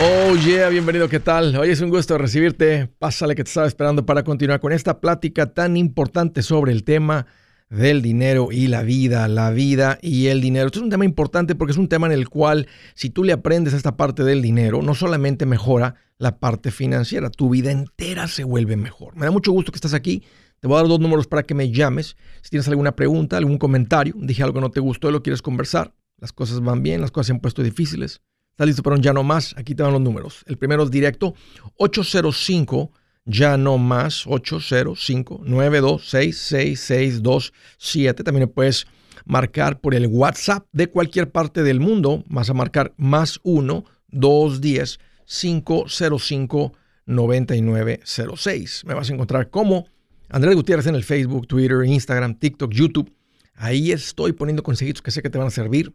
Oh yeah, bienvenido, ¿qué tal? Hoy es un gusto recibirte. Pásale que te estaba esperando para continuar con esta plática tan importante sobre el tema del dinero y la vida, la vida y el dinero. Esto es un tema importante porque es un tema en el cual si tú le aprendes a esta parte del dinero, no solamente mejora la parte financiera, tu vida entera se vuelve mejor. Me da mucho gusto que estás aquí. Te voy a dar dos números para que me llames. Si tienes alguna pregunta, algún comentario, dije algo que no te gustó y lo quieres conversar, las cosas van bien, las cosas se han puesto difíciles ¿Estás listo para un ya no más? Aquí te van los números. El primero es directo 805 ya no más 805 9266627. También puedes marcar por el WhatsApp de cualquier parte del mundo. Vas a marcar más 1 210 505 9906. Me vas a encontrar como Andrés Gutiérrez en el Facebook, Twitter, Instagram, TikTok, YouTube. Ahí estoy poniendo consejitos que sé que te van a servir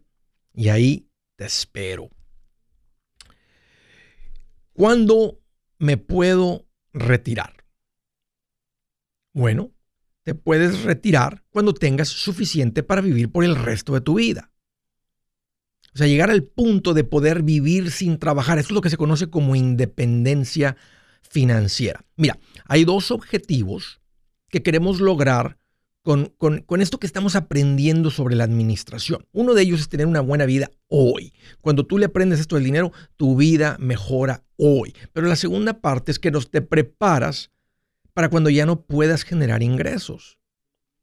y ahí te espero. ¿Cuándo me puedo retirar? Bueno, te puedes retirar cuando tengas suficiente para vivir por el resto de tu vida. O sea, llegar al punto de poder vivir sin trabajar. Esto es lo que se conoce como independencia financiera. Mira, hay dos objetivos que queremos lograr con, esto que estamos aprendiendo sobre la administración. Uno de ellos es tener una buena vida hoy. Cuando tú le aprendes esto del dinero, tu vida mejora hoy. Pero la segunda parte es que nos te preparas para cuando ya no puedas generar ingresos.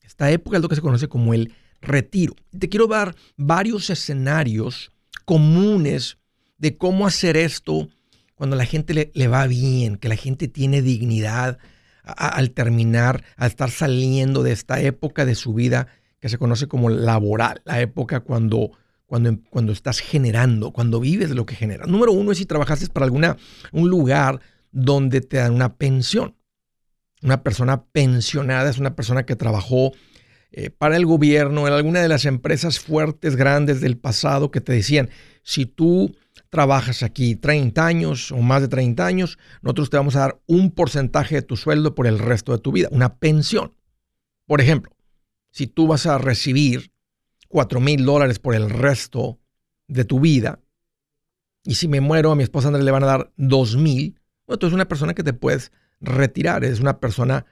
Esta época es lo que se conoce como el retiro. Te quiero dar varios escenarios comunes de cómo hacer esto cuando la gente le, le va bien, que la gente tiene dignidad, al terminar, al estar saliendo de esta época de su vida que se conoce como laboral, la época cuando, cuando, cuando estás generando, cuando vives de lo que generas. Número uno es si trabajaste para alguna, un lugar donde te dan una pensión. Una persona pensionada es una persona que trabajó eh, para el gobierno en alguna de las empresas fuertes, grandes del pasado que te decían, si tú trabajas aquí 30 años o más de 30 años, nosotros te vamos a dar un porcentaje de tu sueldo por el resto de tu vida, una pensión. Por ejemplo, si tú vas a recibir 4 mil dólares por el resto de tu vida, y si me muero a mi esposa Andrés le van a dar 2 mil, bueno, tú eres una persona que te puedes retirar, es una persona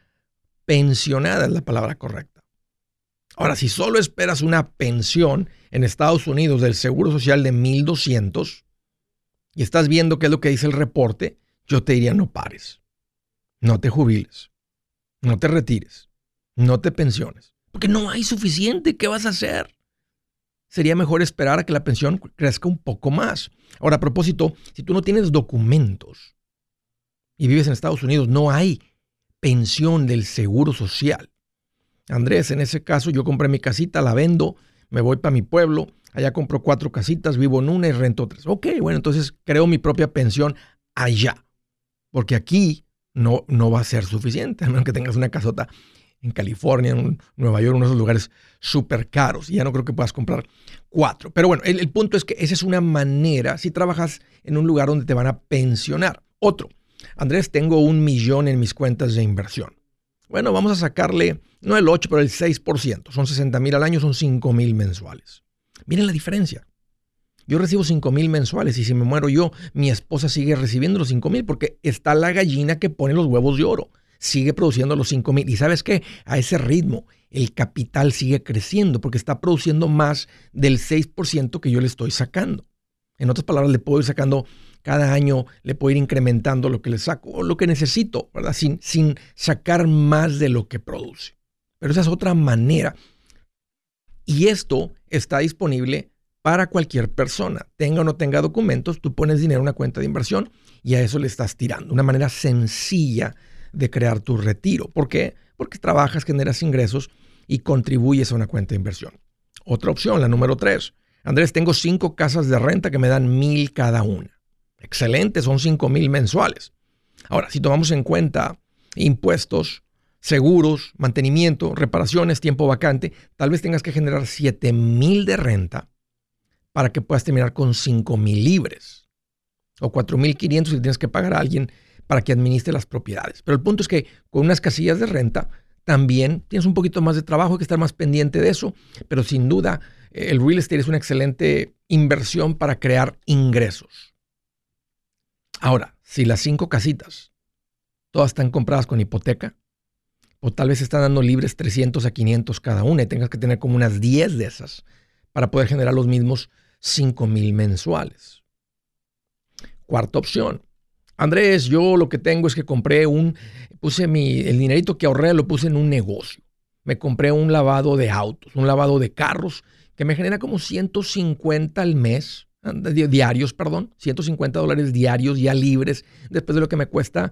pensionada, es la palabra correcta. Ahora, si solo esperas una pensión en Estados Unidos del Seguro Social de 1.200, y estás viendo qué es lo que dice el reporte, yo te diría no pares, no te jubiles, no te retires, no te pensiones, porque no hay suficiente, ¿qué vas a hacer? Sería mejor esperar a que la pensión crezca un poco más. Ahora, a propósito, si tú no tienes documentos y vives en Estados Unidos, no hay pensión del seguro social. Andrés, en ese caso yo compré mi casita, la vendo, me voy para mi pueblo, Allá compro cuatro casitas, vivo en una y rento tres. Ok, bueno, entonces creo mi propia pensión allá. Porque aquí no, no va a ser suficiente, a menos que tengas una casota en California, en Nueva York, uno de esos lugares súper caros. Y ya no creo que puedas comprar cuatro. Pero bueno, el, el punto es que esa es una manera, si trabajas en un lugar donde te van a pensionar. Otro, Andrés, tengo un millón en mis cuentas de inversión. Bueno, vamos a sacarle, no el 8, pero el 6%. Son 60 mil al año, son 5 mil mensuales. Miren la diferencia. Yo recibo 5 mil mensuales y si me muero yo, mi esposa sigue recibiendo los 5 mil porque está la gallina que pone los huevos de oro. Sigue produciendo los 5 mil. Y sabes qué? A ese ritmo, el capital sigue creciendo porque está produciendo más del 6% que yo le estoy sacando. En otras palabras, le puedo ir sacando cada año, le puedo ir incrementando lo que le saco o lo que necesito, ¿verdad? Sin, sin sacar más de lo que produce. Pero esa es otra manera. Y esto está disponible para cualquier persona. Tenga o no tenga documentos, tú pones dinero en una cuenta de inversión y a eso le estás tirando. Una manera sencilla de crear tu retiro. ¿Por qué? Porque trabajas, generas ingresos y contribuyes a una cuenta de inversión. Otra opción, la número tres. Andrés, tengo cinco casas de renta que me dan mil cada una. Excelente, son cinco mil mensuales. Ahora, si tomamos en cuenta impuestos, seguros, mantenimiento, reparaciones, tiempo vacante, tal vez tengas que generar 7 mil de renta para que puedas terminar con 5 mil libres o 4 mil 500 si tienes que pagar a alguien para que administre las propiedades. Pero el punto es que con unas casillas de renta también tienes un poquito más de trabajo, hay que estar más pendiente de eso, pero sin duda el real estate es una excelente inversión para crear ingresos. Ahora, si las cinco casitas todas están compradas con hipoteca, o tal vez están dando libres 300 a 500 cada una y tengas que tener como unas 10 de esas para poder generar los mismos 5 mil mensuales. Cuarta opción. Andrés, yo lo que tengo es que compré un, puse mi, el dinerito que ahorré lo puse en un negocio. Me compré un lavado de autos, un lavado de carros que me genera como 150 al mes, diarios, perdón, 150 dólares diarios ya libres después de lo que me cuesta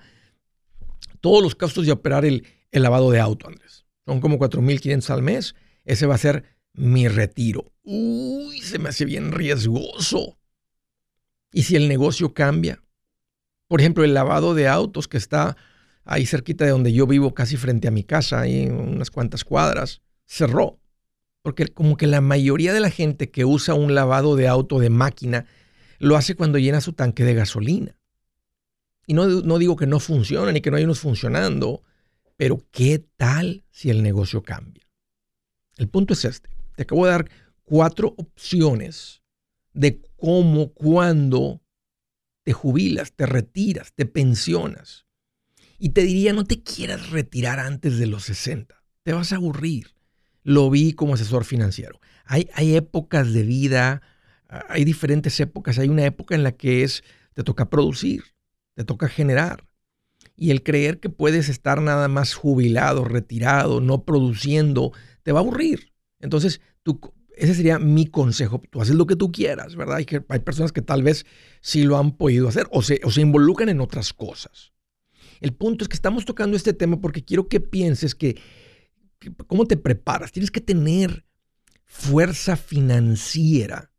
todos los costos de operar el, el lavado de auto, Andrés. Son como 4.500 al mes. Ese va a ser mi retiro. Uy, se me hace bien riesgoso. ¿Y si el negocio cambia? Por ejemplo, el lavado de autos que está ahí cerquita de donde yo vivo, casi frente a mi casa, ahí unas cuantas cuadras, cerró. Porque como que la mayoría de la gente que usa un lavado de auto de máquina lo hace cuando llena su tanque de gasolina. Y no, no digo que no funciona ni que no hay unos funcionando, pero ¿qué tal si el negocio cambia? El punto es este. Te acabo de dar cuatro opciones de cómo, cuándo te jubilas, te retiras, te pensionas. Y te diría, no te quieras retirar antes de los 60. Te vas a aburrir. Lo vi como asesor financiero. Hay, hay épocas de vida, hay diferentes épocas. Hay una época en la que es, te toca producir, te toca generar. Y el creer que puedes estar nada más jubilado, retirado, no produciendo, te va a aburrir. Entonces, ese sería mi consejo. Tú haces lo que tú quieras, ¿verdad? Hay, que, hay personas que tal vez sí lo han podido hacer o se, o se involucran en otras cosas. El punto es que estamos tocando este tema porque quiero que pienses que cómo te preparas. Tienes que tener fuerza financiera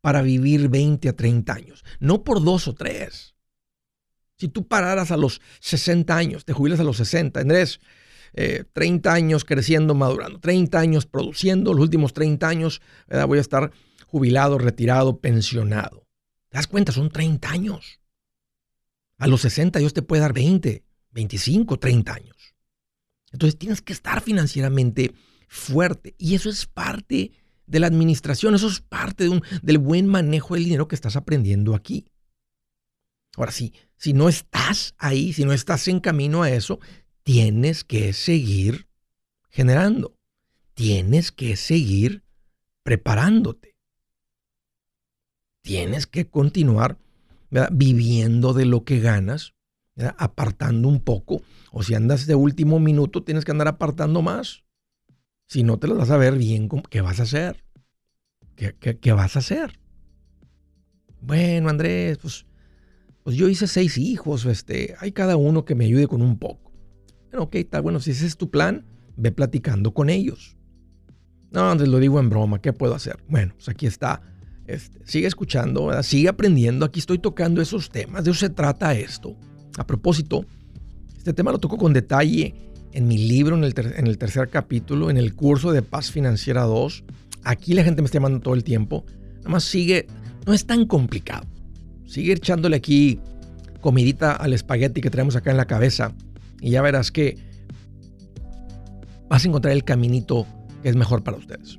para vivir 20 a 30 años, no por dos o tres. Si tú pararas a los 60 años, te jubilas a los 60, Andrés, 30 eh, años creciendo, madurando, 30 años produciendo, los últimos 30 años voy a estar jubilado, retirado, pensionado. ¿Te das cuenta? Son 30 años. A los 60 Dios te puede dar 20, 25, 30 años. Entonces tienes que estar financieramente fuerte y eso es parte de la administración, eso es parte del buen manejo del dinero que estás aprendiendo aquí. Ahora sí, si no estás ahí, si no estás en camino a eso, tienes que seguir generando. Tienes que seguir preparándote. Tienes que continuar viviendo de lo que ganas, apartando un poco. O si andas de último minuto, tienes que andar apartando más. Si no, te lo vas a ver bien. ¿Qué vas a hacer? ¿Qué, qué vas a hacer? Bueno, Andrés, pues pues yo hice seis hijos, este, hay cada uno que me ayude con un poco. Bueno, ok, está bueno, si ese es tu plan, ve platicando con ellos. No, Andrés, lo digo en broma, ¿qué puedo hacer? Bueno, pues aquí está. Este, sigue escuchando, sigue aprendiendo. Aquí estoy tocando esos temas. De eso se trata esto. A propósito, este tema lo toco con detalle en mi libro, en el, tercer capítulo, en el curso de Paz Financiera 2. Aquí la gente me está llamando todo el tiempo. Nada más sigue, no es tan complicado. Sigue echándole aquí comidita al espagueti que tenemos acá en la cabeza y ya verás que vas a encontrar el caminito que es mejor para ustedes.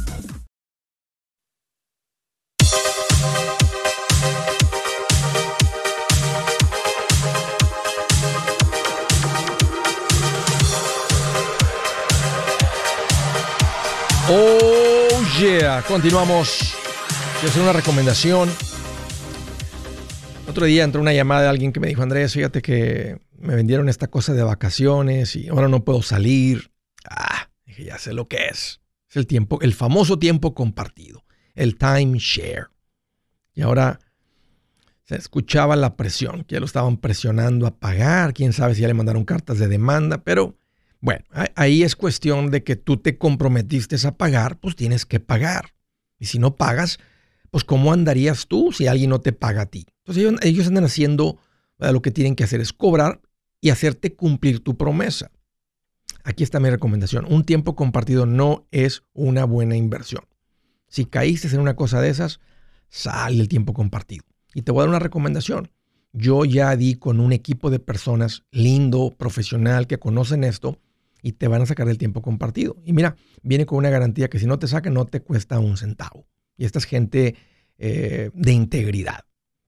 Yeah, continuamos. Quiero hacer una recomendación. Otro día entró una llamada de alguien que me dijo, Andrés, fíjate que me vendieron esta cosa de vacaciones y ahora no puedo salir. Ah, dije, ya sé lo que es. Es el tiempo, el famoso tiempo compartido, el timeshare. Y ahora se escuchaba la presión, que ya lo estaban presionando a pagar, quién sabe si ya le mandaron cartas de demanda, pero bueno, ahí es cuestión de que tú te comprometiste a pagar, pues tienes que pagar. Y si no pagas, pues ¿cómo andarías tú si alguien no te paga a ti? Entonces ellos, andan haciendo, lo que tienen que hacer es cobrar y hacerte cumplir tu promesa. Aquí está mi recomendación. Un tiempo compartido no es una buena inversión. Si caíste en una cosa de esas, sal del tiempo compartido. Y te voy a dar una recomendación. Yo ya di con un equipo de personas lindo, profesional, que conocen esto y te van a sacar del tiempo compartido. Y mira, viene con una garantía que si no te sacan no te cuesta un centavo. Y esta es gente eh, de integridad.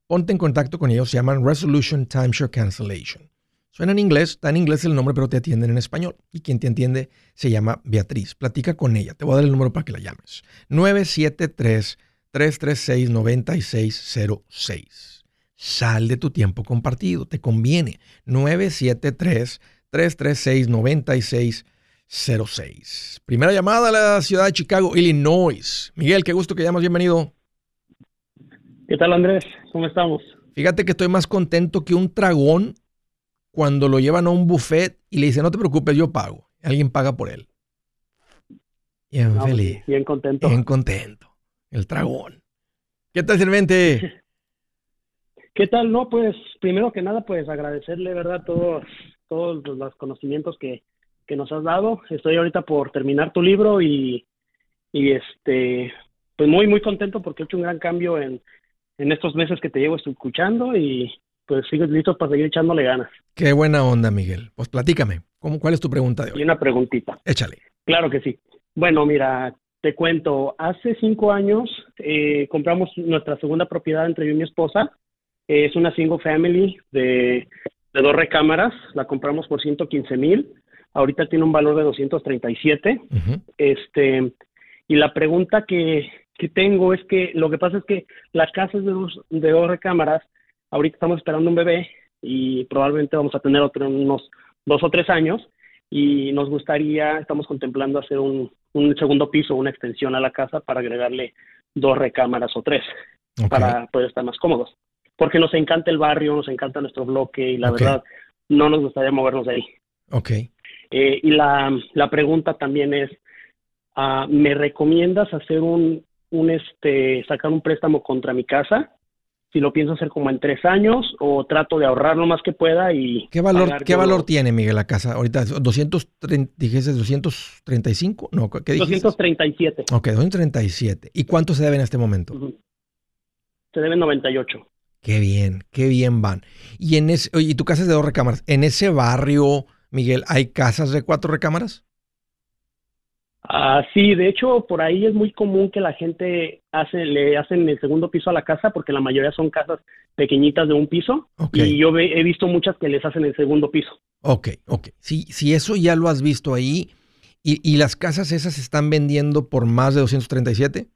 Ponte en contacto con ellos, se llaman Resolution Timeshare Cancellation. Suena en inglés, está en inglés el nombre, pero te atienden en español. Y quien te entiende se llama Beatriz. Platica con ella. Te voy a dar el número para que la llames. 973-336-9606. Sal de tu tiempo compartido. Te conviene. 973 336-9606. Primera llamada a la ciudad de Chicago, Illinois. Miguel, qué gusto que llamas, bienvenido. ¿Qué tal, Andrés? ¿Cómo estamos? Fíjate que estoy más contento que un tragón cuando lo llevan a un buffet y le dicen, no te preocupes, yo pago. Alguien paga por él. Bien pues, feliz. Bien contento. Bien contento. El tragón. ¿Qué tal, Servente? ¿Qué tal? No, pues primero que nada, pues agradecerle, ¿verdad? Todos todos los conocimientos que, nos has dado. Estoy ahorita por terminar tu libro y, este, pues muy, muy contento porque he hecho un gran cambio en, estos meses que te llevo escuchando y pues sigues listo para seguir echándole ganas. Qué buena onda, Miguel. Pues platícame, ¿cómo, ¿cuál es tu pregunta de hoy? Y una preguntita. Échale. Claro que sí. Bueno, mira, te cuento, hace cinco años eh, compramos nuestra segunda propiedad entre yo y mi esposa. es una single family de de dos recámaras, la compramos por 115 mil, ahorita tiene un valor de 237. Este, y la pregunta que, que, tengo es que lo que pasa es que la casa es de dos, de dos recámaras, ahorita estamos esperando un bebé y probablemente vamos a tener otro en unos dos o tres años y nos gustaría, estamos contemplando hacer un, un segundo piso, una extensión a la casa para agregarle dos recámaras o tres para poder estar más cómodos porque nos encanta el barrio, nos encanta nuestro bloque y la verdad no nos gustaría movernos de ahí. Ok. Eh, y la, la, pregunta también es, uh, ¿me recomiendas hacer un, un, este, sacar un préstamo contra mi casa? Si lo pienso hacer como en tres años o trato de ahorrar lo más que pueda y... ¿Qué valor, ¿qué valor tiene, Miguel, la casa? Ahorita, 230, dijiste 235, no, ¿qué dijiste? 237. Ok, 237. ¿Y cuánto se debe en este momento? Se deben 98. Qué bien, qué bien van. Y en ese, oye, tu casa es de dos recámaras. ¿En ese barrio, Miguel, hay casas de cuatro recámaras? Ah, sí, de hecho, por ahí es muy común que la gente hace, le hacen el segundo piso a la casa porque la mayoría son casas pequeñitas de un piso. Y yo he visto muchas que les hacen el segundo piso. Ok, ok. Si, si eso ya lo has visto ahí, ¿y, y las casas esas se están vendiendo por más de 237?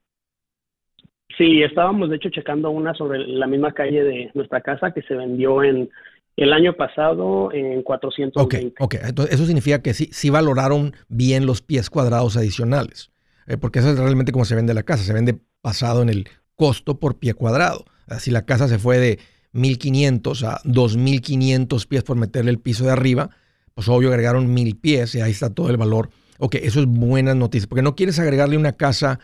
Sí, estábamos de hecho checando una sobre la misma calle de nuestra casa que se vendió en el año pasado en 420. Ok, ok. Entonces, eso significa que sí, sí valoraron bien los pies cuadrados adicionales. Eh, porque eso es realmente como se vende la casa. Se vende basado en el costo por pie cuadrado. Si la casa se fue de 1.500 a 2.500 pies por meterle el piso de arriba, pues obvio agregaron 1.000 pies y ahí está todo el valor. Ok, eso es buena noticia, porque no quieres agregarle una casa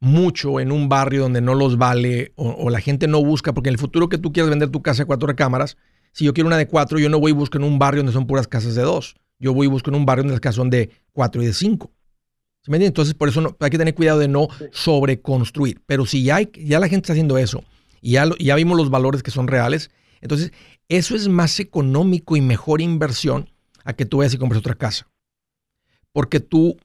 mucho en un barrio donde no los vale o, la gente no busca, porque en el futuro que tú quieras vender tu casa de cuatro recámaras, si yo quiero una de cuatro, yo no voy y busco en un barrio donde son puras casas de dos. Yo voy y busco en un barrio donde las casas son de cuatro y de cinco. ¿Sí me entiendes? Entonces, por eso hay que tener cuidado de no sobreconstruir. Pero si ya, hay, ya la gente está haciendo eso y ya, ya vimos los valores que son reales, entonces eso es más económico y mejor inversión a que tú vayas y compres otra casa. Porque tú,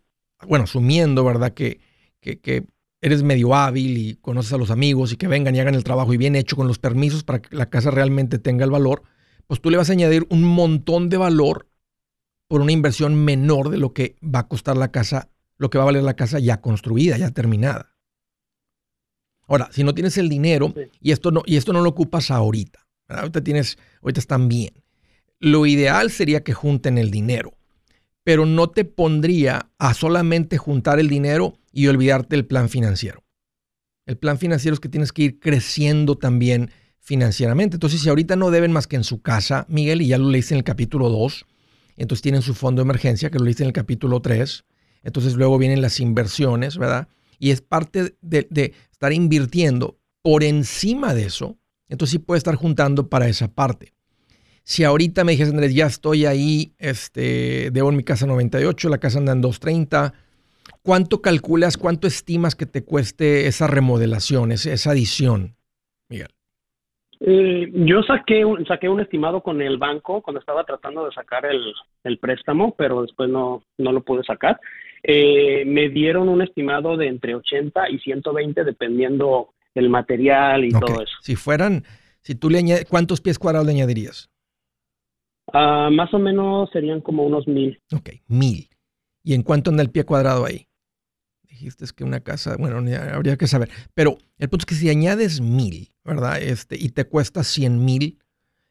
bueno, asumiendo, ¿verdad? Que, que, que eres medio hábil y conoces a los amigos y que vengan y hagan el trabajo y bien hecho con los permisos para que la casa realmente tenga el valor, pues tú le vas a añadir un montón de valor por una inversión menor de lo que va a costar la casa, lo que va a valer la casa ya construida, ya terminada. Ahora, si no tienes el dinero y esto no, y esto no lo ocupas ahorita, ahorita tienes, ahorita están bien. Lo ideal sería que junten el dinero, pero no te pondría a solamente juntar el dinero y olvidarte del plan financiero. El plan financiero es que tienes que ir creciendo también financieramente. Entonces, si ahorita no deben más que en su casa, Miguel, y ya lo leíste en el capítulo 2, entonces tienen su fondo de emergencia, que lo leíste en el capítulo 3, entonces luego vienen las inversiones, ¿verdad? Y es parte de, estar invirtiendo por encima de eso, entonces sí puede estar juntando para esa parte. Si ahorita me dijes, Andrés, ya estoy ahí, este, debo en mi casa 98, la casa anda en 230, ¿Cuánto calculas, cuánto estimas que te cueste esa remodelación, esa adición, Miguel? Eh, yo saqué un, saqué un estimado con el banco cuando estaba tratando de sacar el, préstamo, pero después no, no lo pude sacar. Eh, me dieron un estimado de entre 80 y 120 dependiendo el material y todo eso. Si fueran, si tú le añades, ¿cuántos pies cuadrados le añadirías? Ah, más o menos serían como unos mil. Ok, mil. ¿Y en cuánto anda el pie cuadrado ahí? dijiste que una casa, bueno, habría que saber. Pero el punto es que si añades mil, ¿verdad? Este, y te cuesta 100 mil,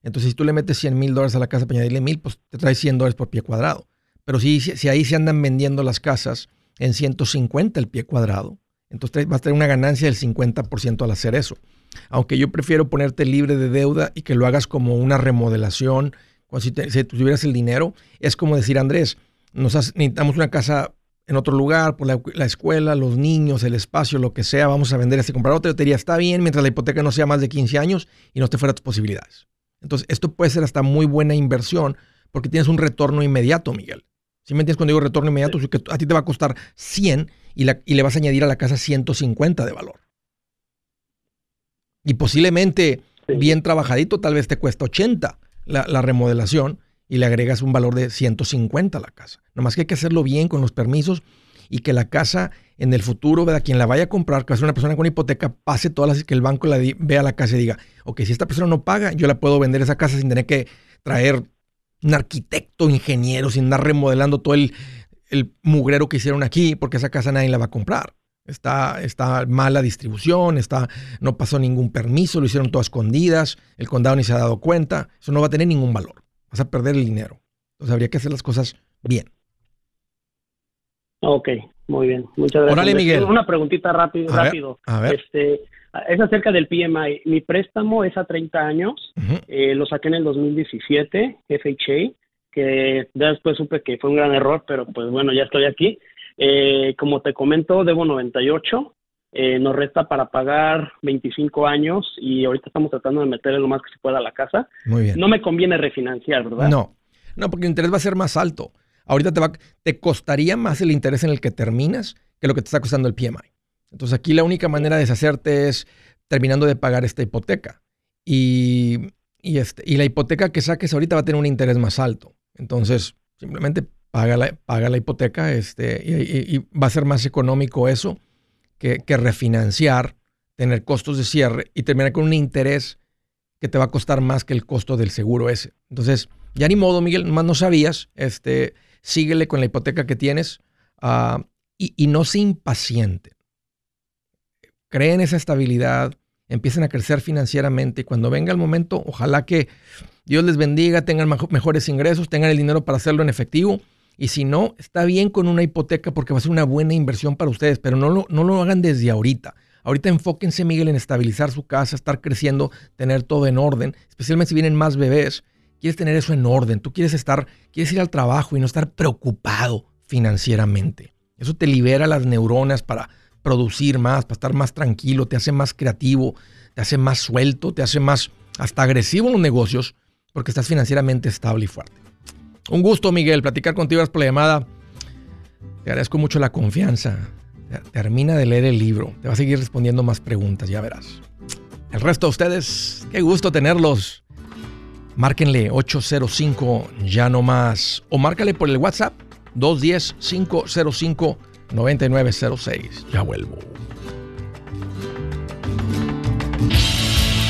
entonces si tú le metes 100 mil dólares a la casa para añadirle mil, pues te trae 100 dólares por pie cuadrado. Pero si, si ahí se andan vendiendo las casas en 150 el pie cuadrado, entonces vas a tener una ganancia del 50% al hacer eso. Aunque yo prefiero ponerte libre de deuda y que lo hagas como una remodelación, si, si tuvieras el dinero, es como decir, Andrés, nos necesitamos una casa en otro lugar, por la, escuela, los niños, el espacio, lo que sea, vamos a vender este, comprar otra. Yo está bien mientras la hipoteca no sea más de 15 años y no te fuera tus posibilidades. Entonces, esto puede ser hasta muy buena inversión porque tienes un retorno inmediato, Miguel. Si me entiendes cuando digo retorno inmediato? que a ti te va a costar 100 y, la, y le vas a añadir a la casa 150 de valor. Y posiblemente, bien trabajadito, tal vez te cuesta 80 la, la remodelación y le agregas un valor de 150 a la casa. Nomás que hay que hacerlo bien con los permisos y que la casa en el futuro, ¿verdad? quien la vaya a comprar, que va a ser una persona con hipoteca, pase todas las que el banco la vea la casa y diga, ok, si esta persona no paga, yo la puedo vender esa casa sin tener que traer un arquitecto, ingeniero, sin andar remodelando todo el, el mugrero que hicieron aquí, porque esa casa nadie la va a comprar. Está, está mala distribución, está, no pasó ningún permiso, lo hicieron todas escondidas, el condado ni se ha dado cuenta, eso no va a tener ningún valor vas a perder el dinero. Entonces habría que hacer las cosas bien. Ok, muy bien. Muchas gracias. Órale, Miguel. Una preguntita rápido. rápido. a ver. Este, es acerca del PMI. Mi préstamo es a 30 años. Eh, lo saqué en el 2017, FHA, que después supe que fue un gran error, pero pues bueno, ya estoy aquí. Eh, como te comento, debo 98. Eh, nos resta para pagar 25 años y ahorita estamos tratando de meterle lo más que se pueda a la casa. Muy bien. No me conviene refinanciar, ¿verdad? No, no, porque el interés va a ser más alto. Ahorita te, va, te costaría más el interés en el que terminas que lo que te está costando el PMI. Entonces aquí la única manera de deshacerte es terminando de pagar esta hipoteca. Y, y, este, y la hipoteca que saques ahorita va a tener un interés más alto. Entonces, simplemente paga la, paga la hipoteca este, y va a ser más económico eso que, refinanciar, tener costos de cierre y terminar con un interés que te va a costar más que el costo del seguro ese. Entonces, ya ni modo, Miguel, más no sabías, este, síguele con la hipoteca que tienes ah, y, no se impaciente. creen esa estabilidad, empiecen a crecer financieramente y cuando venga el momento, ojalá que Dios les bendiga, tengan mejores ingresos, tengan el dinero para hacerlo en efectivo. Y si no, está bien con una hipoteca porque va a ser una buena inversión para ustedes, pero no lo, no lo hagan desde ahorita. Ahorita enfóquense, Miguel, en estabilizar su casa, estar creciendo, tener todo en orden, especialmente si vienen más bebés. Quieres tener eso en orden, tú quieres estar, quieres ir al trabajo y no estar preocupado financieramente. Eso te libera las neuronas para producir más, para estar más tranquilo, te hace más creativo, te hace más suelto, te hace más hasta agresivo en los negocios porque estás financieramente estable y fuerte. Un gusto, Miguel, platicar contigo por la llamada. Te agradezco mucho la confianza. Termina de leer el libro. Te va a seguir respondiendo más preguntas, ya verás. El resto de ustedes, qué gusto tenerlos. Márquenle 805 ya no más. O márcale por el WhatsApp 210-505-9906. Ya vuelvo.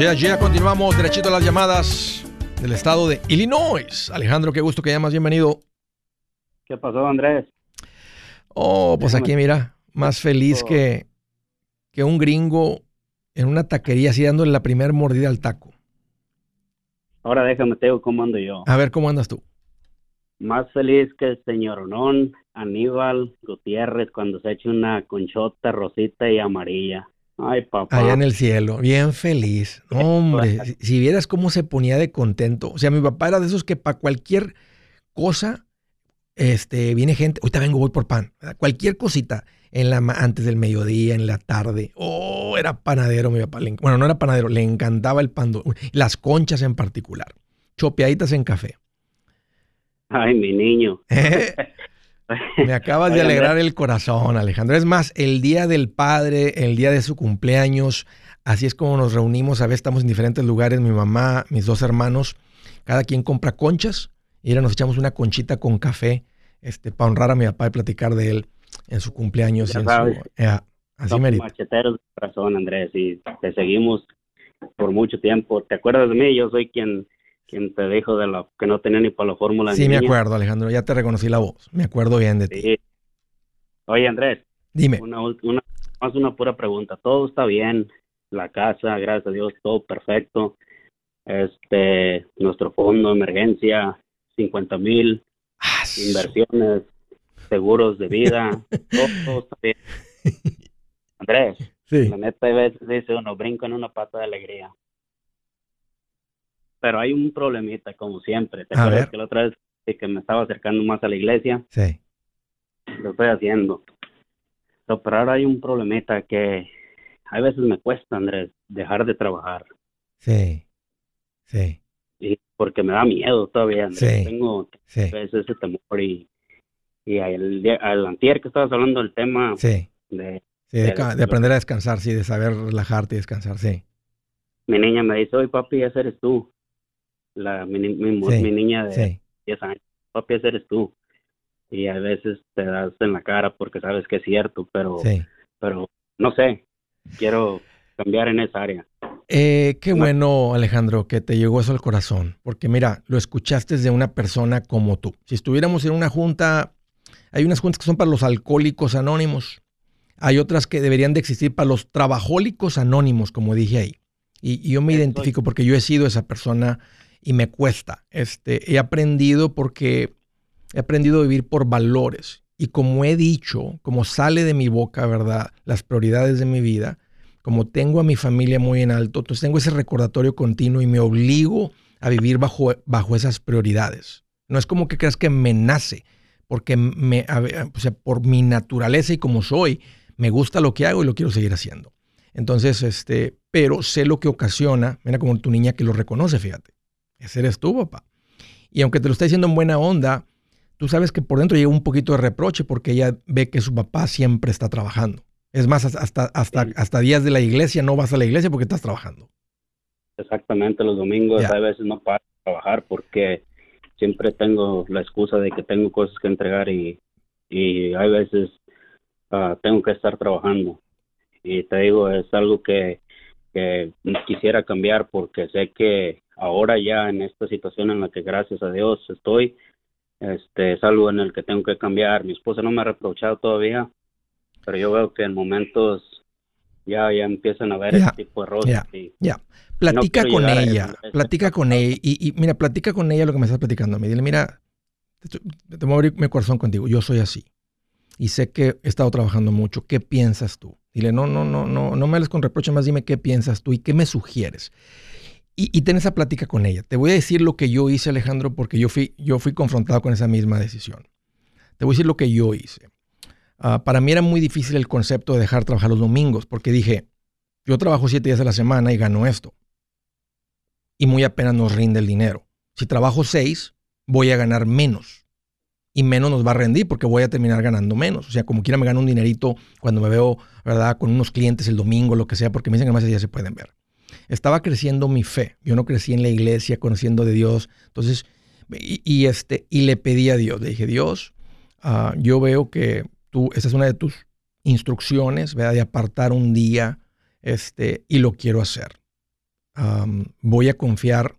Ya, ya, continuamos derechito a las llamadas del estado de Illinois. Alejandro, qué gusto que llamas, bienvenido. ¿Qué pasó, Andrés? Oh, pues aquí mira, más feliz que, que un gringo en una taquería así dándole la primera mordida al taco. Ahora déjame te digo cómo ando yo. A ver, ¿cómo andas tú? Más feliz que el señor Onón, Aníbal Gutiérrez cuando se echa una conchota rosita y amarilla. Ay, papá. Allá en el cielo, bien feliz. Hombre, si, si, vieras cómo se ponía de contento. O sea, mi papá era de esos que para cualquier cosa este, viene gente, ahorita vengo, voy por pan, cualquier cosita en la, antes del mediodía, en la tarde. Oh, era panadero mi papá. bueno, no era panadero, le encantaba el pan, las conchas en particular, chopeaditas en café. Ay, mi niño. Me acabas de alegrar el corazón, Alejandro. Es más, el día del padre, el día de su cumpleaños, así es como nos reunimos. A veces estamos en diferentes lugares, mi mamá, mis dos hermanos, cada quien compra conchas y ahora nos echamos una conchita con café este, para honrar a mi papá y platicar de él en su cumpleaños. en su, eh, así macheteros de corazón, Andrés, y te seguimos por mucho tiempo. ¿Te acuerdas de mí? Yo soy quien quien te dijo de lo que no tenía ni para la fórmula. Sí, me acuerdo, Alejandro, ya te reconocí la voz. Me acuerdo bien de ti. Oye, Andrés. Dime. Una, una, más una pura pregunta. Todo está bien, la casa, gracias a Dios, todo perfecto. Este, nuestro fondo de emergencia, 50 mil, Ah, inversiones, seguros de vida, todo, está bien. Andrés, la neta a veces dice uno, brinco en una pata de alegría. Pero hay un problemita, como siempre. ¿Te acuerdas que la otra vez que me estaba acercando más a la iglesia? Sí. Lo estoy haciendo. pero ahora hay un problemita que a veces me cuesta, Andrés, dejar de trabajar. Sí, sí porque me da miedo todavía. Tengo ese temor y, y el, al antier que estabas hablando del tema de, de, aprender a descansar, sí, de saber relajarte y descansar, sí. Mi niña me dice, oye papi, ese eres tú. La, mi, mi, niña de 10 años, papi, ese eres tú. Y a veces te das en la cara porque sabes que es cierto, pero, pero no sé, quiero cambiar en esa área. Eh, qué bueno, Alejandro, que te llegó eso al corazón, porque mira, lo escuchaste de una persona como tú. Si estuviéramos en una junta, hay unas juntas que son para los alcohólicos anónimos. Hay otras que deberían de existir para los trabajólicos anónimos, como dije ahí. Y, yo me identifico porque yo he sido esa persona y me cuesta. Este, he aprendido porque he aprendido a vivir por valores. Y como he dicho, como sale de mi boca, ¿verdad? Las prioridades de mi vida, como tengo a mi familia muy en alto, entonces tengo ese recordatorio continuo y me obligo a vivir bajo, bajo esas prioridades. No es como que creas que me nace, porque me, o sea, por mi naturaleza y como soy, me gusta lo que hago y lo quiero seguir haciendo. Entonces, este, pero sé lo que ocasiona, mira como tu niña que lo reconoce, fíjate. Ese eres tú, papá. Y aunque te lo está diciendo en buena onda, tú sabes que por dentro llega un poquito de reproche porque ella ve que su papá siempre está trabajando. Es más, hasta, hasta, hasta días de la iglesia no vas a la iglesia porque estás trabajando. Exactamente, los domingos a veces no paro de trabajar porque siempre tengo la excusa de que tengo cosas que entregar y, y hay veces ah, tengo que estar trabajando y te digo, es algo que, quisiera cambiar porque sé que ahora ya en esta situación en la que gracias a Dios estoy, este es algo en el que tengo que cambiar. Mi esposa no me ha reprochado todavía, pero yo veo que en momentos ya, ya empiezan a ver ese tipo de errores. Ya, Platica con ella, platica con ella y, y, mira, platica con ella lo que me estás platicando mí. Dile, mira, te, te voy a abrir mi corazón contigo, yo soy así y sé que he estado trabajando mucho. ¿Qué piensas tú? Dile, no, no, no, no, no me hables con reproche, más dime qué piensas tú y qué me sugieres. Y, ten esa plática con ella. Te voy a decir lo que yo hice, Alejandro, porque yo fui, yo fui confrontado con esa misma decisión. Te voy a decir lo que yo hice. Ah, para mí era muy difícil el concepto de dejar trabajar los domingos, porque dije, yo trabajo siete días a la semana y gano esto. Y muy apenas nos rinde el dinero. Si trabajo seis, voy a ganar menos y menos nos va a rendir porque voy a terminar ganando menos. O sea, como quiera me gano un dinerito cuando me veo, ¿verdad? Con unos clientes el domingo, lo que sea, porque me dicen que más días se pueden ver. Estaba creciendo mi fe. Yo no crecí en la iglesia conociendo de Dios. Entonces, y, este, y le pedí a Dios, le dije, Dios, ah, yo veo que tú, esa es una de tus instrucciones, ¿verdad? De apartar un día, este, y lo quiero hacer. voy a confiar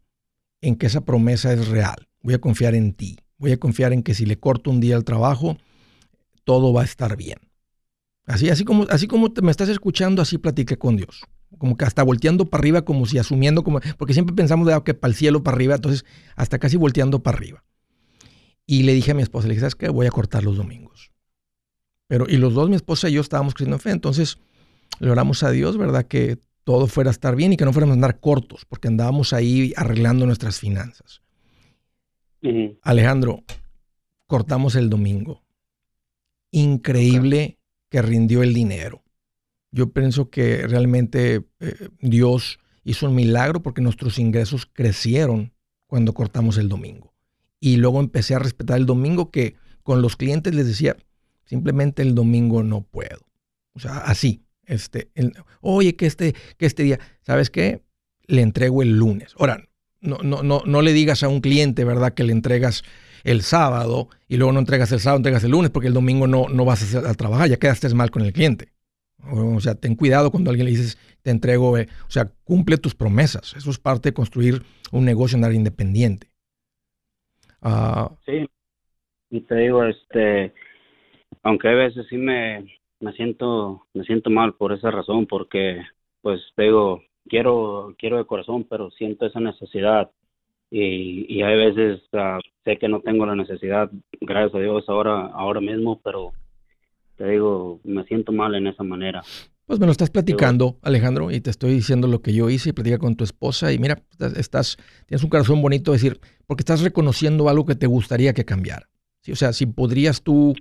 en que esa promesa es real. Voy a confiar en ti. Voy a confiar en que si le corto un día el trabajo, todo va a estar bien. Así, así como, así como me estás escuchando, así platiqué con Dios. Como que hasta volteando para arriba, como si asumiendo, como, porque siempre pensamos de que para el cielo, para arriba, entonces hasta casi volteando para arriba. Y le dije a mi esposa, le dije, ¿sabes qué? Voy a cortar los domingos. Pero, y los dos, mi esposa y yo, estábamos creciendo en fe. Entonces, le oramos a Dios, ¿verdad? Que todo fuera a estar bien y que no fuéramos a andar cortos, porque andábamos ahí arreglando nuestras finanzas. Alejandro, cortamos el domingo. Increíble que rindió el dinero. Yo pienso que realmente eh, Dios hizo un milagro porque nuestros ingresos crecieron cuando cortamos el domingo. Y luego empecé a respetar el domingo que con los clientes les decía, simplemente el domingo no puedo. O sea, así. Este, oye, que este, que este día, ¿sabes qué? Le entrego el lunes. Ahora, no, no, no, no le digas a un cliente, ¿verdad?, que le entregas el sábado y luego no entregas el sábado, entregas el lunes porque el domingo no, no vas a, trabajar, ya quedaste mal con el cliente. O sea, ten cuidado cuando alguien le dices, te entrego, eh", o sea, cumple tus promesas. Eso es parte de construir un negocio en área independiente. Ah, sí, y te digo, este, aunque a veces sí me, me siento, me siento mal por esa razón, porque, pues, te digo, quiero, quiero de corazón, pero siento esa necesidad. Y, y hay veces sé que no tengo la necesidad, gracias a Dios, ahora, ahora mismo, pero te digo, me siento mal en esa manera. Pues me lo estás platicando, Alejandro, y te estoy diciendo lo que yo hice y platica con tu esposa y mira, estás, tienes un corazón bonito decir, porque estás reconociendo algo que te gustaría que cambiara. ¿sí? O sea, si podrías tú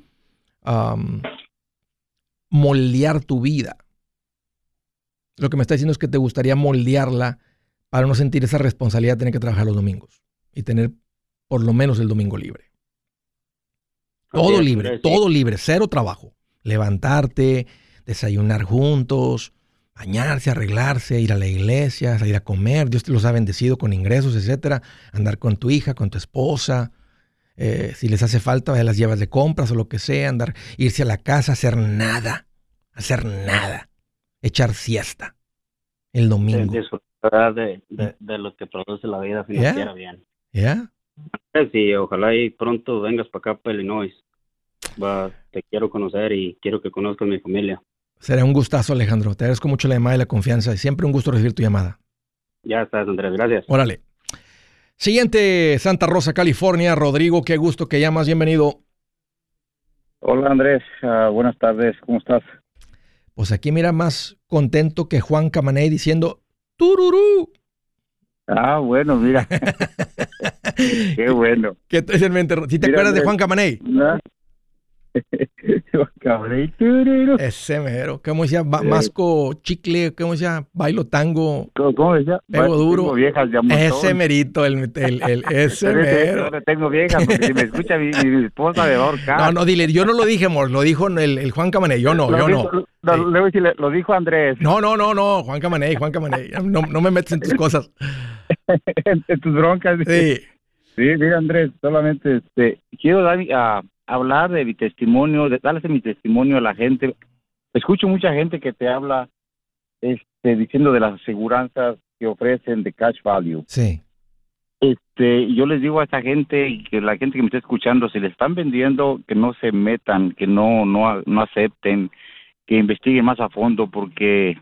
moldear tu vida lo que me está diciendo es que te gustaría moldearla para no sentir esa responsabilidad de tener que trabajar los domingos y tener por lo menos el domingo libre. Todo libre, todo libre, cero trabajo. Levantarte, desayunar juntos, bañarse, arreglarse, ir a la iglesia, salir a comer. Dios te los ha bendecido con ingresos, etcétera. Andar con tu hija, con tu esposa. Eh, si les hace falta, las llevas de compras o lo que sea. Andar, irse a la casa, hacer nada. Hacer nada echar siesta el domingo. Disfrutar de, de, de, lo que produce la vida financiera bien. ¿Ya? Sí, ojalá y pronto vengas para acá, para Illinois. Va, te quiero conocer y quiero que conozcas mi familia. Será un gustazo, Alejandro. Te agradezco mucho la llamada y la confianza. Y siempre un gusto recibir tu llamada. Ya estás, Andrés. Gracias. Órale. Siguiente, Santa Rosa, California. Rodrigo, qué gusto que llamas. Bienvenido. Hola, Andrés. Ah, buenas tardes. ¿Cómo estás? Pues aquí mira más contento que Juan Camaney diciendo tururú. Ah, bueno, mira. Qué bueno. ¿Qué te, ¿Sí te acuerdas de Juan Camaney? ¿No? Ese mero. ¿Cómo decía? masco, chicle, ¿cómo decía? Bailo tango. ¿Cómo, decía? Pego duro. Viejas ese merito, el, el, el ese mero. Tengo viejas, porque si me escucha mi, mi esposa de ahorcar. No, no, dile, yo no lo dije, amor, lo dijo el, el Juan Camaney, yo no, lo yo dijo, no. Lo, luego lo dijo Andrés. No, no, no, no, Juan Camaney, Juan Camaney. No, no me metes en tus cosas. en, en, tus broncas. Sí. Sí, mira, Andrés, solamente este, quiero dar a hablar de mi testimonio, de darles mi testimonio a la gente. Escucho mucha gente que te habla este, diciendo de las aseguranzas que ofrecen de cash value. Sí. Este, yo les digo a esa gente y que la gente que me está escuchando, si le están vendiendo, que no se metan, que no, no, no acepten, que investiguen más a fondo, porque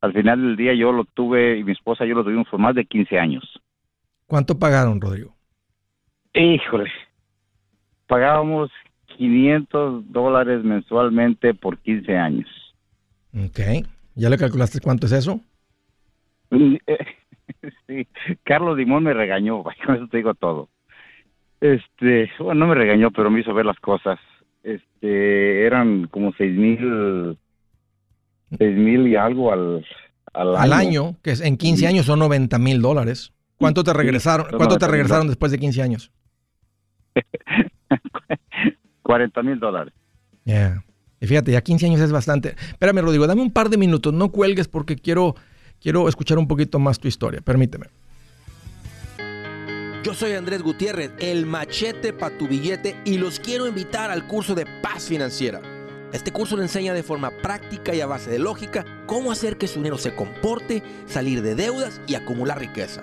al final del día yo lo tuve y mi esposa y yo lo tuvimos por más de 15 años. ¿Cuánto pagaron, Rodrigo? Híjole, pagábamos 500 dólares mensualmente por 15 años. Ok. ¿Ya le calculaste cuánto es eso? sí. Carlos Dimón me regañó, con eso te digo todo. Este, bueno, no me regañó, pero me hizo ver las cosas. Este, eran como seis mil, seis mil y algo al, al, al año. que en 15 años son 90 mil dólares. ¿Cuánto te regresaron? ¿Cuánto te regresaron después de 15 años? 40 mil dólares. Yeah. Y fíjate, ya 15 años es bastante. Espérame, Rodrigo, dame un par de minutos, no cuelgues porque quiero, quiero escuchar un poquito más tu historia. Permíteme. Yo soy Andrés Gutiérrez, el machete para tu billete y los quiero invitar al curso de paz financiera. Este curso le enseña de forma práctica y a base de lógica cómo hacer que su dinero se comporte, salir de deudas y acumular riqueza.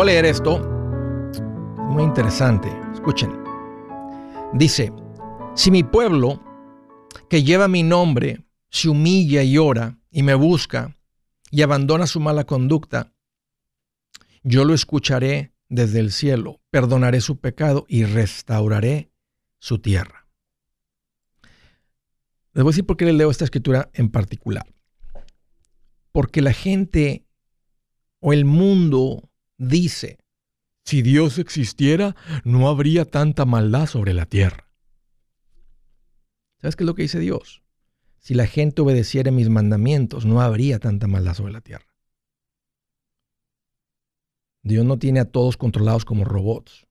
Les a leer esto. Muy interesante. Escuchen. Dice, si mi pueblo, que lleva mi nombre, se humilla y ora y me busca y abandona su mala conducta, yo lo escucharé desde el cielo, perdonaré su pecado y restauraré su tierra. Les voy a decir por qué le leo esta escritura en particular. Porque la gente o el mundo dice, si Dios existiera, no habría tanta maldad sobre la tierra. ¿Sabes qué es lo que dice Dios? Si la gente obedeciera mis mandamientos, no habría tanta maldad sobre la tierra. Dios no tiene a todos controlados como robots.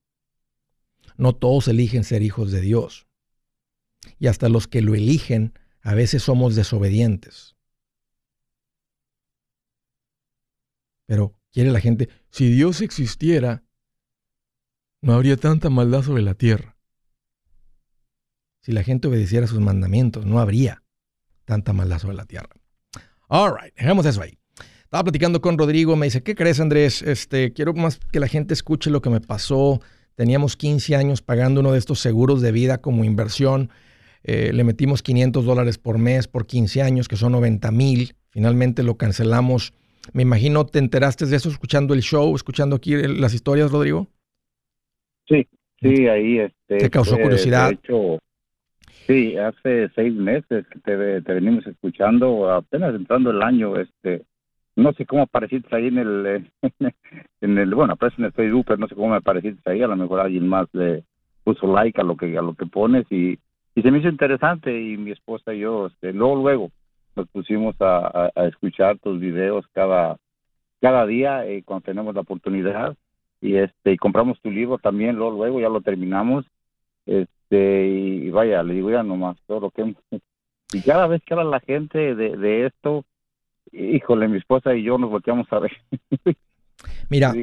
No todos eligen ser hijos de Dios. Y hasta los que lo eligen, a veces somos desobedientes. Pero quiere la gente, si Dios existiera, no habría tanta maldad sobre la tierra. Si la gente obedeciera sus mandamientos, no habría tanta maldad sobre la tierra. All right, dejemos eso ahí. Estaba platicando con Rodrigo, me dice, ¿qué crees Andrés? Este, quiero más que la gente escuche lo que me pasó. Teníamos 15 años pagando uno de estos seguros de vida como inversión. Eh, le metimos 500 dólares por mes por 15 años, que son 90 mil. Finalmente lo cancelamos. Me imagino te enteraste de eso escuchando el show, escuchando aquí las historias, Rodrigo. Sí, sí, ahí este. Te causó curiosidad. De hecho, Sí, hace seis meses que te, te venimos escuchando, apenas entrando el año, este, no sé cómo apareciste ahí en el, en el, bueno, aparece en el Facebook, pero no sé cómo me apareciste ahí, a lo mejor alguien más le puso like a lo que, a lo que pones y, y se me hizo interesante y mi esposa y yo, este, luego, luego nos pusimos a, a, escuchar tus videos cada, cada día eh, cuando tenemos la oportunidad y este, y compramos tu libro también, luego, luego ya lo terminamos, este, y, vaya, le digo ya nomás todo lo que y cada vez que habla la gente de, de esto, híjole, mi esposa y yo nos volteamos a ver. Mira,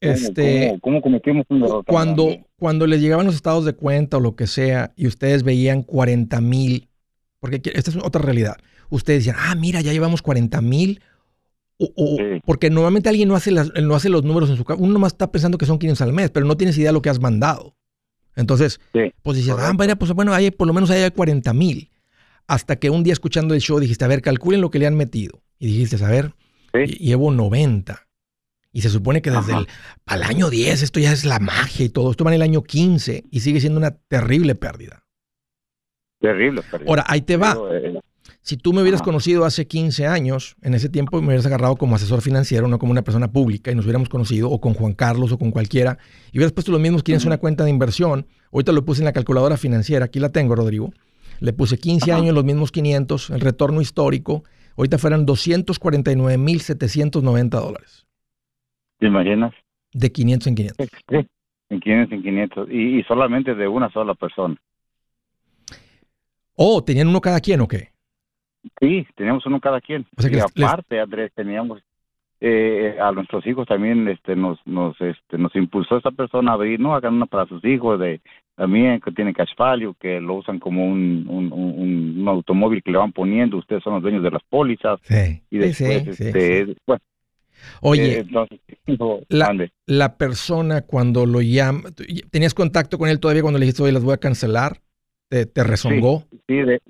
este, ¿cómo, cometimos un error? Cuando, cuando les llegaban los estados de cuenta o lo que sea y ustedes veían 40 mil, porque esta es otra realidad, ustedes decían, ah, mira, ya llevamos 40 mil, o, porque normalmente alguien no hace, no hace los números en su casa, uno nomás está pensando que son 500 al mes, pero no tienes idea de lo que has mandado. Entonces, pues decías, ah, pues bueno, hay, por lo menos hay 40 mil. Hasta que un día escuchando el show dijiste, a ver, calculen lo que le han metido. Y dijiste, a ver, llevo 90. Y se supone que desde el al año 10 esto ya es la magia y todo. Esto va en el año 15 y sigue siendo una terrible pérdida. Terrible pérdida. Ahora, ahí te va. Eh, si tú me hubieras conocido hace 15 años, en ese tiempo me hubieras agarrado como asesor financiero, no como una persona pública, y nos hubiéramos conocido, o con Juan Carlos o con cualquiera, y hubieras puesto los mismos que tienes una cuenta de inversión. Ahorita lo puse en la calculadora financiera, aquí la tengo, Rodrigo. Le puse 15 años, los mismos 500, el retorno histórico, Ahorita fueran 249.790 dólares. ¿Te imaginas? De 500 en 500. Sí, en 500 en 500. Y, solamente de una sola persona. Oh, ¿tenían uno cada quien o qué? Sí, teníamos uno cada quien. y aparte, Andrés, teníamos eh, a nuestros hijos también este nos nos este nos impulsó esta persona a abrir no hagan una para sus hijos de también que tiene cash value que lo usan como un, un, un, automóvil que le van poniendo ustedes son los dueños de las pólizas sí, y después este bueno Oye, eh, la, la, persona cuando lo llama, ¿tenías contacto con él todavía cuando le dijiste, oye, las voy a cancelar? ¿Te, te rezongó? Sí, de,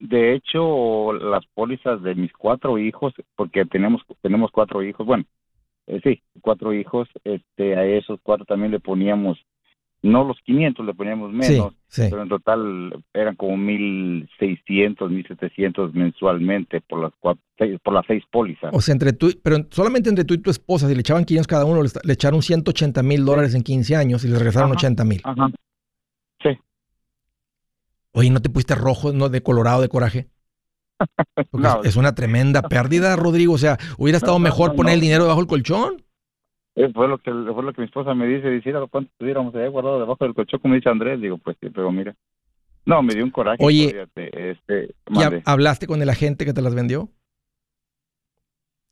de hecho, las pólizas de mis cuatro hijos, porque tenemos tenemos cuatro hijos, bueno, eh, sí, cuatro hijos, este, a esos cuatro también le poníamos, no los 500, le poníamos menos, pero en total eran como 1.600, 1.700 mensualmente por las cuatro, por las seis pólizas. O sea, entre tú, pero solamente entre tú y tu esposa, si le echaban 500 cada uno, le, echaron 180 mil dólares en 15 años y le regresaron 80 mil. Ajá. Sí, Oye, ¿no te pusiste rojo, no de colorado de coraje? es una tremenda pérdida, Rodrigo. O sea, hubiera estado mejor poner el dinero debajo del colchón. Eh, fue lo que fue lo que mi esposa me dice, dice, ¿cuánto tuviéramos ahí guardado debajo del colchón? Como dice Andrés, digo, pues sí, pero mira. No, me dio un coraje. Oye, este, ¿ya hablaste con el agente que te las vendió?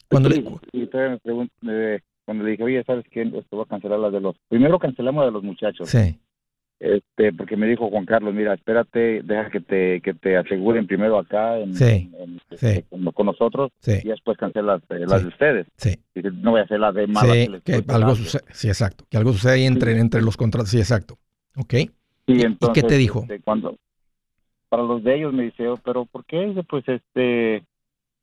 Cuando le... cuando le dije, oye, ¿sabes qué? Esto voy a cancelar las de los... Primero cancelamos de los muchachos. Sí este porque me dijo Juan Carlos mira espérate deja que te que te aseguren primero acá en, este, con, nosotros y después cancelas eh, las de ustedes sí. no voy a hacer las de malas que, algo sucede sí exacto que algo sucede ahí entre entre los contratos sí exacto. ¿ok? y, entonces, qué te dijo este, cuando para los de ellos me dice oh, pero por qué pues este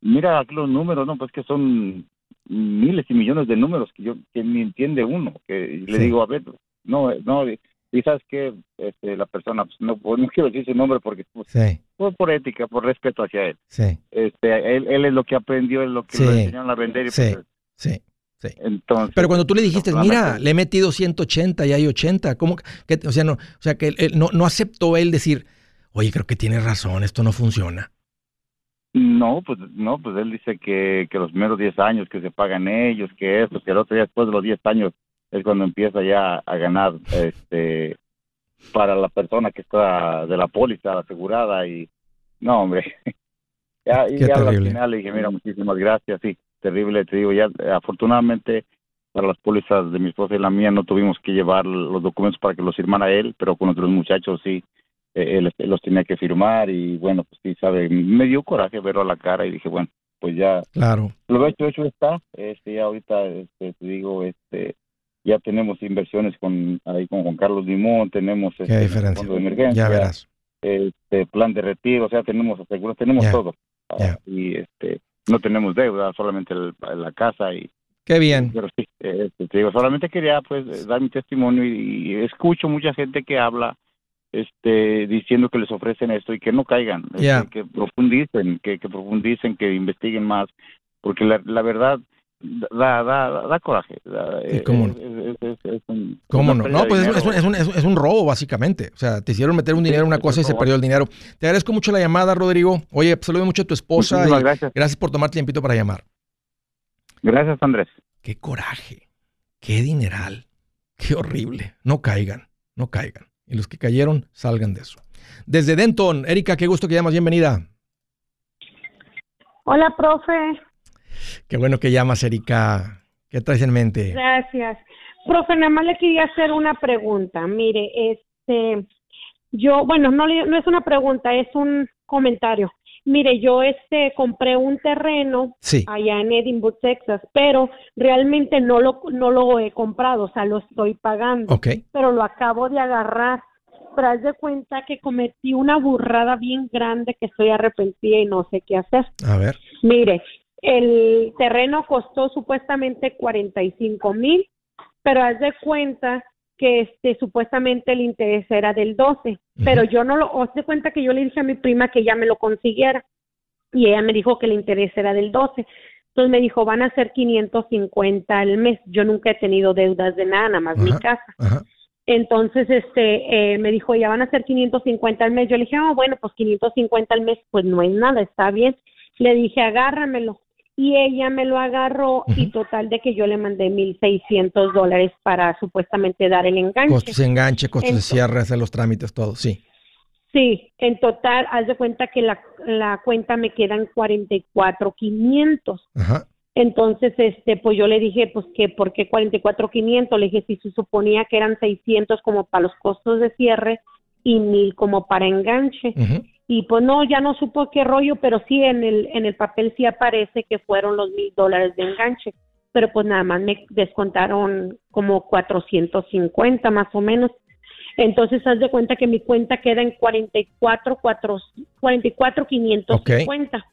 mira aquí los números no pues que son miles y millones de números que yo que ni entiende uno que le digo a ver no no y sabes que este, la persona, pues, no, no quiero decir su nombre porque pues, por ética, por respeto hacia él. Sí. Este, él, él es lo que aprendió, es lo que le enseñaron a vender. Y sí. Pues, sí. Sí. Entonces, Pero cuando tú le dijiste, mira, le he metido 180 y hay 80, ¿cómo que, o sea, no, o sea, que él, no, no aceptó él decir, oye, creo que tiene razón, esto no funciona? No, pues no, pues él dice que, que los primeros 10 años que se pagan ellos, que esto, que el otro día después de los 10 años es cuando empieza ya a ganar este para la persona que está de la póliza asegurada y no hombre ya, y ya al final le dije mira muchísimas gracias sí terrible te digo ya afortunadamente para las pólizas de mi esposa y la mía no tuvimos que llevar los documentos para que los firmara él pero con otros muchachos sí eh, él, los tenía que firmar y bueno pues sí sabe me dio coraje verlo a la cara y dije bueno pues ya claro. lo hecho hecho está este ya ahorita este, te digo este ya tenemos inversiones con ahí con Juan Carlos Limón, tenemos este, fondo de emergencia, ya verás. Este, plan de retiro, o sea, tenemos aseguros, tenemos todo. Ah, y este no tenemos deuda, solamente la casa y Qué bien. Pero sí, este, te digo, solamente quería pues dar mi testimonio y, escucho mucha gente que habla este diciendo que les ofrecen esto y que no caigan, este, que profundicen, que, que profundicen, que investiguen más, porque la, la verdad da, da, da coraje. da- Sí, cómo no. es- es- es- es un- ¿Cómo no? No, pues es, un- es un, dinero. es, un, es un- es un robo, básicamente. O sea, te hicieron meter un dinero en una cosa y se perdió el dinero. Te agradezco mucho la llamada, Rodrigo. Oye, saludo mucho a tu esposa Muchísimas y gracias. gracias por tomar tiempito para llamar. Gracias, Andrés. Qué coraje, qué dineral, qué horrible. No caigan, no caigan. Y los que cayeron, salgan de eso. Desde Denton, Erika, qué gusto que llamas, bienvenida. Hola, profe. Qué bueno que llamas, Erika. ¿Qué traes en mente? Gracias. Profe, nada más le quería hacer una pregunta. Mire, este, yo, bueno, no, no es una pregunta, es un comentario. Mire, yo este compré un terreno Sí. allá en Edinburgh, Texas, pero realmente no lo no lo he comprado, o sea, lo estoy pagando, Ok. pero lo acabo de agarrar. Pero haz de cuenta que cometí una burrada bien grande que estoy arrepentida y no sé qué hacer. A ver. Mire, el terreno costó supuestamente 45 mil, pero haz de cuenta que este supuestamente el interés era del 12, pero yo no lo, haz de cuenta que yo le dije a mi prima que ya me lo consiguiera y ella me dijo que el interés era del 12. Entonces me dijo, van a ser 550 al mes. Yo nunca he tenido deudas de nada, nada más mi casa. Ajá. Entonces, este, eh, me dijo, ya van a ser 550 al mes. Yo le dije, ah, bueno, pues 550 al mes, pues no es nada, está bien. Le dije, agárramelo. Y ella me lo agarró y total de que yo le mandé 1.600 dólares para supuestamente dar el enganche. Costos de enganche, costos de cierre, hacer los trámites, todo. Sí. Sí, en total, haz de cuenta que la, la cuenta me quedan 44,500. Ajá. Entonces, este, pues yo le dije, pues que, ¿por qué 44,500? Le dije, si se suponía que eran 600 como para los costos de cierre y 1000 como para enganche. Ujú. Y pues no, ya no supo qué rollo, pero sí en el, en el papel sí aparece que fueron los mil dólares de enganche. Pero pues nada más me descontaron como 450 más o menos. Entonces, haz de cuenta que mi cuenta queda en 44, 4, 44 550.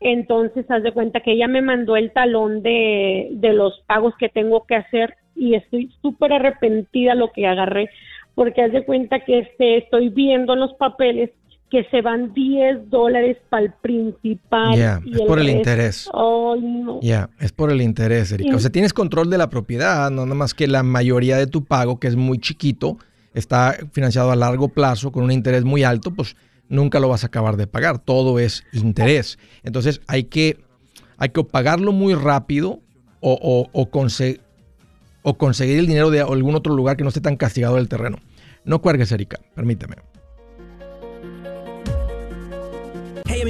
Entonces, haz de cuenta que ella me mandó el talón de, de los pagos que tengo que hacer y estoy súper arrepentida lo que agarré, porque haz de cuenta que este, estoy viendo en los papeles que se van 10 dólares para el principal. Ya, es por el resto- interés. No. Ya, es por el interés, Erika. O sea, tienes control de la propiedad, no nada más que la mayoría de tu pago, que es muy chiquito, está financiado a largo plazo con un interés muy alto, pues nunca lo vas a acabar de pagar. Todo es interés. Entonces hay que, hay que pagarlo muy rápido o, o, o conse- o conseguir el dinero de algún otro lugar que no esté tan castigado el terreno. No cuelgues, Erika, permíteme.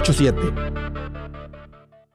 87